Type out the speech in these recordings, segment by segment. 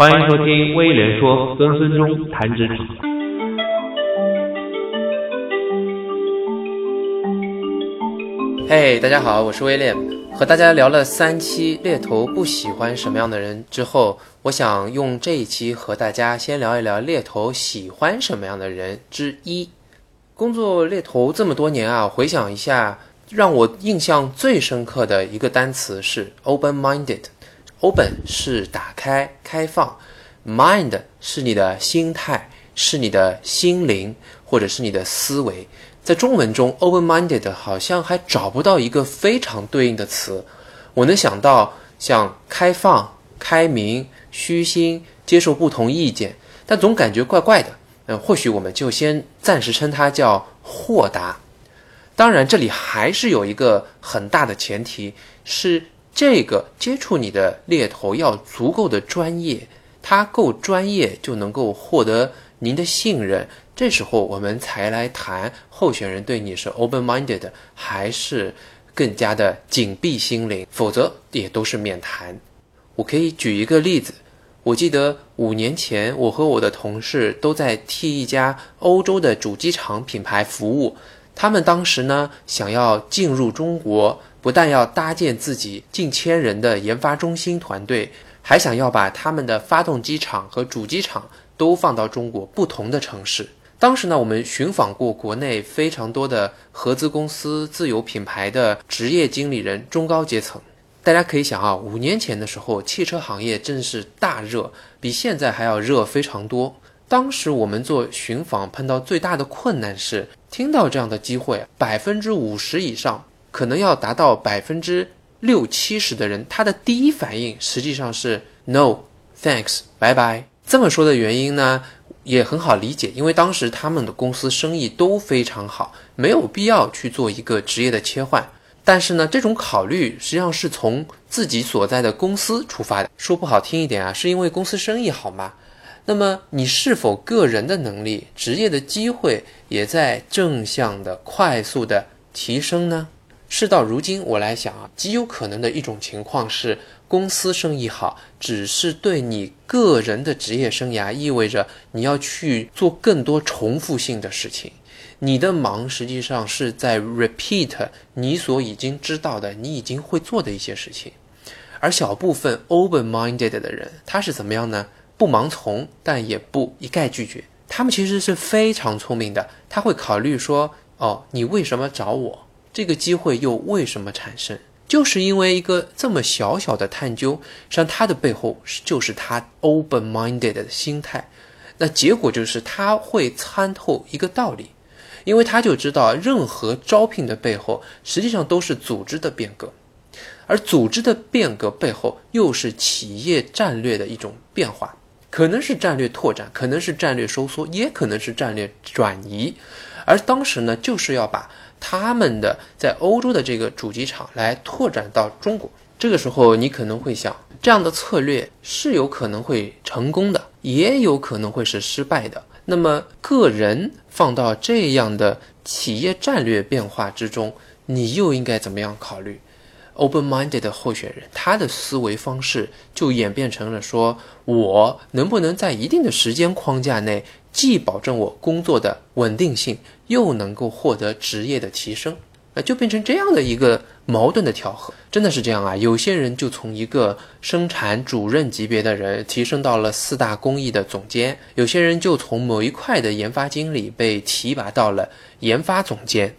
欢迎收听威廉说跟孙中谈职场。嘿，大家好，我是威廉。和大家聊了三期猎头不喜欢什么样的人之后，我想用这一期和大家先聊一聊猎头喜欢什么样的人之一。工作猎头这么多年啊，回想一下，让我印象最深刻的一个单词是 open-minded。Open 是打开、开放，Mind 是你的心态，是你的心灵，或者是你的思维。在中文中，open-minded 好像还找不到一个非常对应的词。我能想到像开放、开明、虚心、接受不同意见，但总感觉怪怪的。嗯，或许我们就先暂时称它叫豁达。当然，这里还是有一个很大的前提是。这个接触你的猎头要足够的专业，他够专业就能够获得您的信任。这时候我们才来谈候选人对你是 open-minded 还是更加的紧闭心灵，否则也都是免谈。我可以举一个例子，我记得五年前我和我的同事都在替一家欧洲的主机厂品牌服务，他们当时呢想要进入中国。不但要搭建自己近千人的研发中心团队，还想要把他们的发动机厂和主机厂都放到中国不同的城市。当时呢，我们寻访过国内非常多的合资公司、自有品牌的职业经理人、中高阶层。大家可以想啊，五年前的时候，汽车行业正是大热，比现在还要热非常多。当时我们做寻访碰到最大的困难是，听到这样的机会，百分之五十以上。可能要达到百分之六七十的人，他的第一反应实际上是 “no，thanks，拜拜”。这么说的原因呢，也很好理解，因为当时他们的公司生意都非常好，没有必要去做一个职业的切换。但是呢，这种考虑实际上是从自己所在的公司出发的。说不好听一点啊，是因为公司生意好吗？那么你是否个人的能力、职业的机会也在正向的、快速的提升呢？事到如今，我来想啊，极有可能的一种情况是，公司生意好，只是对你个人的职业生涯意味着你要去做更多重复性的事情。你的忙实际上是在 repeat 你所已经知道的、你已经会做的一些事情。而小部分 open-minded 的人，他是怎么样呢？不盲从，但也不一概拒绝。他们其实是非常聪明的，他会考虑说：哦，你为什么找我？这个机会又为什么产生？就是因为一个这么小小的探究，实际上它的背后就是他 open-minded 的心态。那结果就是他会参透一个道理，因为他就知道任何招聘的背后实际上都是组织的变革，而组织的变革背后又是企业战略的一种变化，可能是战略拓展，可能是战略收缩，也可能是战略转移。而当时呢，就是要把。他们的在欧洲的这个主机厂来拓展到中国，这个时候你可能会想，这样的策略是有可能会成功的，也有可能会是失败的。那么个人放到这样的企业战略变化之中，你又应该怎么样考虑？Open-minded 的候选人，他的思维方式就演变成了说，我能不能在一定的时间框架内？既保证我工作的稳定性，又能够获得职业的提升，那就变成这样的一个矛盾的调和，真的是这样啊！有些人就从一个生产主任级别的人提升到了四大工艺的总监，有些人就从某一块的研发经理被提拔到了研发总监，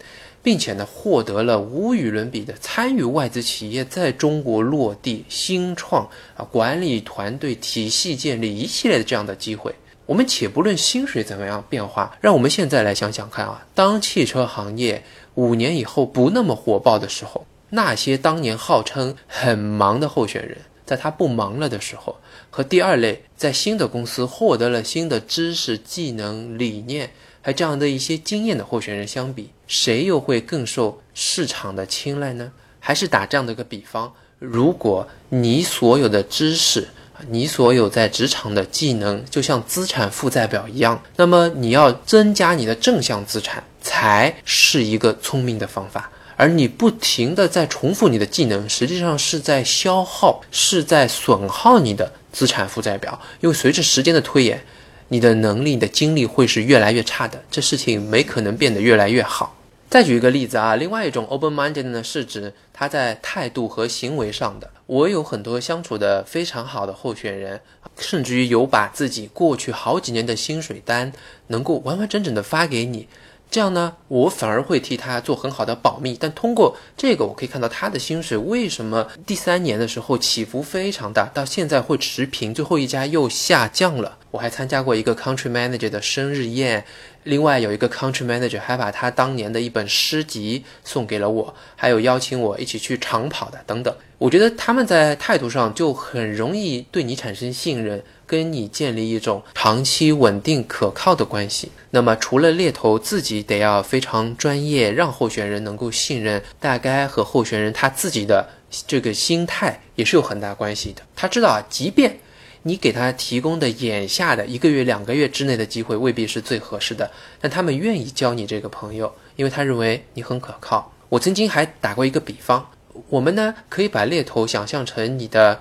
并且呢，获得了无与伦比的参与外资企业在中国落地、新创啊、管理团队体系建立一系列的这样的机会。我们且不论薪水怎么样变化，让我们现在来想想看啊，当汽车行业五年以后不那么火爆的时候，那些当年号称很忙的候选人，在他不忙了的时候，和第二类在新的公司获得了新的知识、技能、理念，还这样的一些经验的候选人相比，谁又会更受市场的青睐呢？还是打这样的一个比方，如果你所有的知识，你所有在职场的技能，就像资产负债表一样，那么你要增加你的正向资产，才是一个聪明的方法。而你不停的在重复你的技能，实际上是在消耗，是在损耗你的资产负债表，因为随着时间的推演，你的能力、你的精力会是越来越差的，这事情没可能变得越来越好。再举一个例子啊，另外一种 open-minded 呢，是指他在态度和行为上的。我有很多相处的非常好的候选人，甚至于有把自己过去好几年的薪水单能够完完整整的发给你。这样呢，我反而会替他做很好的保密。但通过这个，我可以看到他的薪水为什么第三年的时候起伏非常大，到现在会持平，最后一家又下降了。我还参加过一个 country manager 的生日宴，另外有一个 country manager 还把他当年的一本诗集送给了我，还有邀请我一起去长跑的等等。我觉得他们在态度上就很容易对你产生信任。跟你建立一种长期稳定可靠的关系。那么，除了猎头自己得要非常专业，让候选人能够信任，大概和候选人他自己的这个心态也是有很大关系的。他知道，即便你给他提供的眼下的一个月、两个月之内的机会未必是最合适的，但他们愿意交你这个朋友，因为他认为你很可靠。我曾经还打过一个比方，我们呢可以把猎头想象成你的。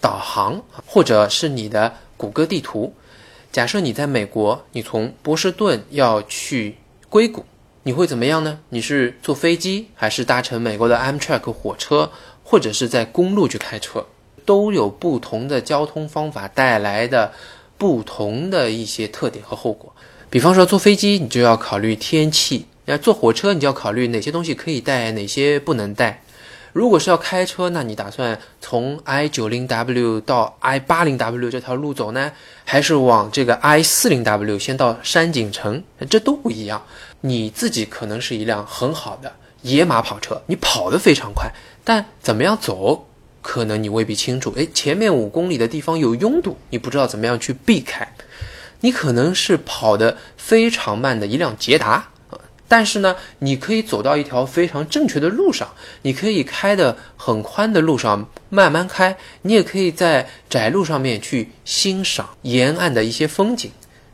导航，或者是你的谷歌地图。假设你在美国，你从波士顿要去硅谷，你会怎么样呢？你是坐飞机，还是搭乘美国的 Amtrak 火车，或者是在公路去开车？都有不同的交通方法带来的不同的一些特点和后果。比方说，坐飞机你就要考虑天气；那坐火车你就要考虑哪些东西可以带，哪些不能带。如果是要开车，那你打算从 I 九零 W 到 I 八零 W 这条路走呢，还是往这个 I 四零 W 先到山景城？这都不一样。你自己可能是一辆很好的野马跑车，你跑得非常快，但怎么样走，可能你未必清楚。诶，前面五公里的地方有拥堵，你不知道怎么样去避开。你可能是跑得非常慢的一辆捷达。但是呢，你可以走到一条非常正确的路上，你可以开的很宽的路上慢慢开，你也可以在窄路上面去欣赏沿岸的一些风景，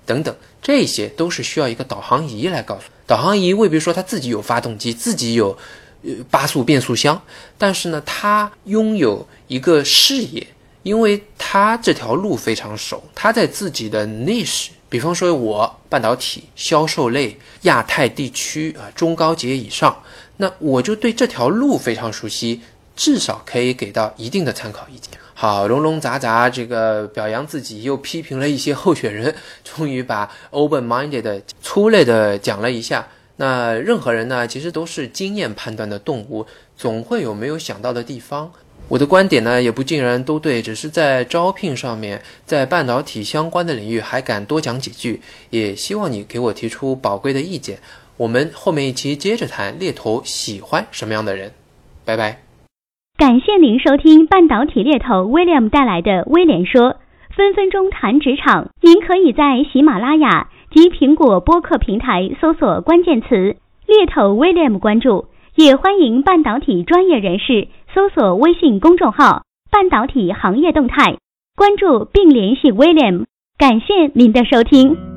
等等，这些都是需要一个导航仪来告诉。导航仪未必说它自己有发动机，自己有呃八速变速箱，但是呢，它拥有一个视野，因为他这条路非常熟，他在自己的 niche。比方说，我半导体销售类亚太地区啊，中高阶以上，那我就对这条路非常熟悉，至少可以给到一定的参考意见。好，龙龙杂杂，这个表扬自己，又批评了一些候选人，终于把 open-minded 粗略的讲了一下。那任何人呢，其实都是经验判断的动物，总会有没有想到的地方。我的观点呢，也不尽然都对，只是在招聘上面，在半导体相关的领域还敢多讲几句，也希望你给我提出宝贵的意见。我们后面一期接着谈猎头喜欢什么样的人。拜拜。感谢您收听半导体猎头 William 带来的威廉说，分分钟谈职场。您可以在喜马拉雅及苹果播客平台搜索关键词“猎头 William” 关注，也欢迎半导体专业人士。搜索微信公众号“半导体行业动态”，关注并联系 William。感谢您的收听。